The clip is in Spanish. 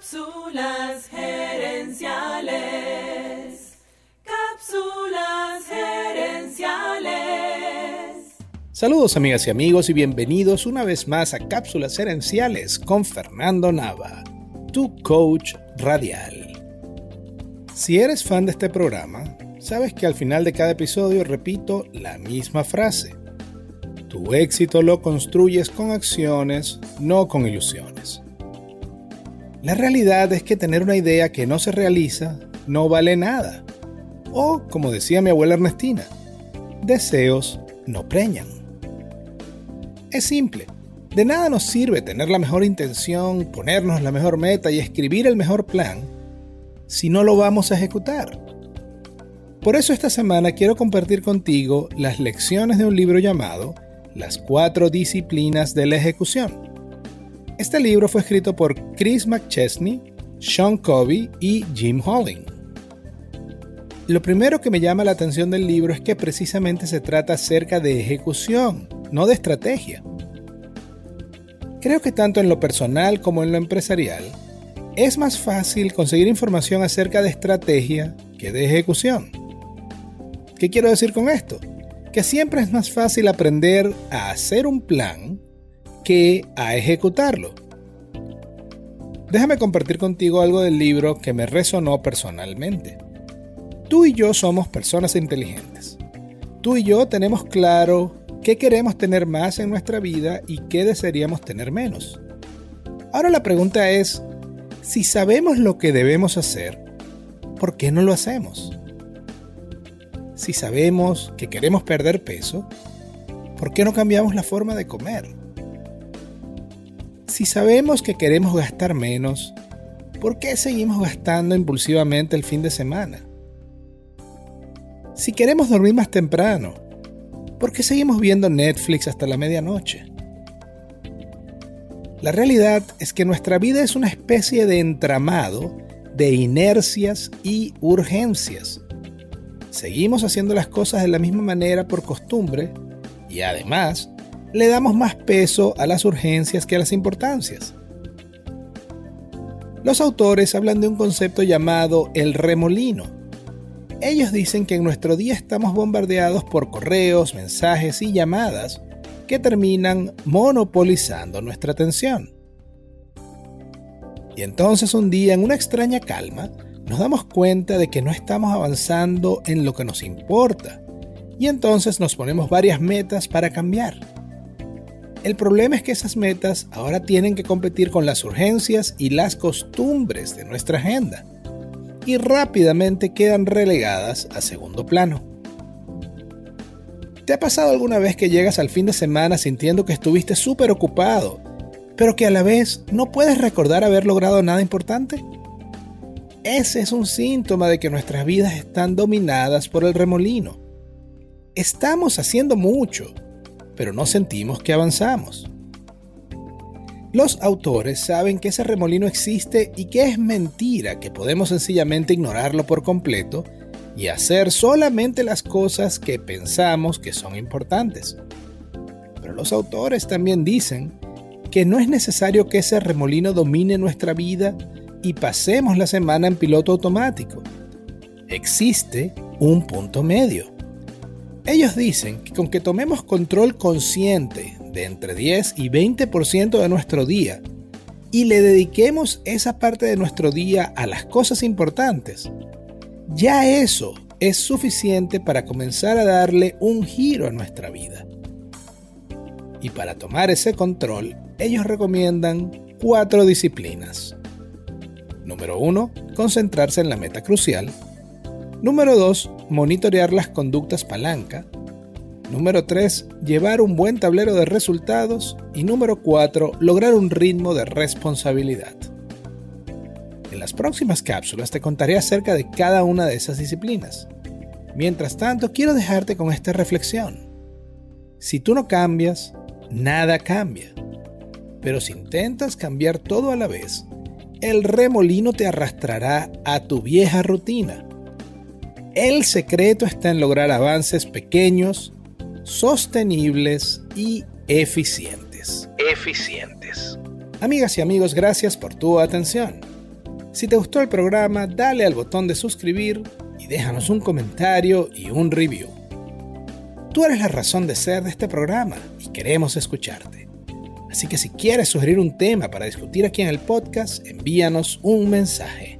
Cápsulas gerenciales. Cápsulas gerenciales. Saludos amigas y amigos y bienvenidos una vez más a Cápsulas gerenciales con Fernando Nava, tu coach radial. Si eres fan de este programa, sabes que al final de cada episodio repito la misma frase. Tu éxito lo construyes con acciones, no con ilusiones. La realidad es que tener una idea que no se realiza no vale nada. O, como decía mi abuela Ernestina, deseos no preñan. Es simple. De nada nos sirve tener la mejor intención, ponernos la mejor meta y escribir el mejor plan si no lo vamos a ejecutar. Por eso esta semana quiero compartir contigo las lecciones de un libro llamado Las cuatro disciplinas de la ejecución este libro fue escrito por Chris McChesney, Sean Covey y Jim Holling. Lo primero que me llama la atención del libro es que precisamente se trata acerca de ejecución, no de estrategia. Creo que tanto en lo personal como en lo empresarial, es más fácil conseguir información acerca de estrategia que de ejecución. ¿Qué quiero decir con esto? Que siempre es más fácil aprender a hacer un plan que a ejecutarlo. Déjame compartir contigo algo del libro que me resonó personalmente. Tú y yo somos personas inteligentes. Tú y yo tenemos claro qué queremos tener más en nuestra vida y qué desearíamos tener menos. Ahora la pregunta es, si sabemos lo que debemos hacer, ¿por qué no lo hacemos? Si sabemos que queremos perder peso, ¿por qué no cambiamos la forma de comer? Si sabemos que queremos gastar menos, ¿por qué seguimos gastando impulsivamente el fin de semana? Si queremos dormir más temprano, ¿por qué seguimos viendo Netflix hasta la medianoche? La realidad es que nuestra vida es una especie de entramado de inercias y urgencias. Seguimos haciendo las cosas de la misma manera por costumbre y además le damos más peso a las urgencias que a las importancias. Los autores hablan de un concepto llamado el remolino. Ellos dicen que en nuestro día estamos bombardeados por correos, mensajes y llamadas que terminan monopolizando nuestra atención. Y entonces un día, en una extraña calma, nos damos cuenta de que no estamos avanzando en lo que nos importa. Y entonces nos ponemos varias metas para cambiar. El problema es que esas metas ahora tienen que competir con las urgencias y las costumbres de nuestra agenda y rápidamente quedan relegadas a segundo plano. ¿Te ha pasado alguna vez que llegas al fin de semana sintiendo que estuviste súper ocupado, pero que a la vez no puedes recordar haber logrado nada importante? Ese es un síntoma de que nuestras vidas están dominadas por el remolino. Estamos haciendo mucho, pero no sentimos que avanzamos. Los autores saben que ese remolino existe y que es mentira que podemos sencillamente ignorarlo por completo y hacer solamente las cosas que pensamos que son importantes. Pero los autores también dicen que no es necesario que ese remolino domine nuestra vida y pasemos la semana en piloto automático. Existe un punto medio. Ellos dicen que con que tomemos control consciente de entre 10 y 20% de nuestro día y le dediquemos esa parte de nuestro día a las cosas importantes, ya eso es suficiente para comenzar a darle un giro a nuestra vida. Y para tomar ese control, ellos recomiendan cuatro disciplinas. Número 1. Concentrarse en la meta crucial. Número 2. Monitorear las conductas palanca. Número 3. Llevar un buen tablero de resultados. Y número 4. Lograr un ritmo de responsabilidad. En las próximas cápsulas te contaré acerca de cada una de esas disciplinas. Mientras tanto, quiero dejarte con esta reflexión. Si tú no cambias, nada cambia. Pero si intentas cambiar todo a la vez, el remolino te arrastrará a tu vieja rutina el secreto está en lograr avances pequeños, sostenibles y eficientes. Eficientes. Amigas y amigos, gracias por tu atención. Si te gustó el programa, dale al botón de suscribir y déjanos un comentario y un review. Tú eres la razón de ser de este programa y queremos escucharte. Así que si quieres sugerir un tema para discutir aquí en el podcast, envíanos un mensaje.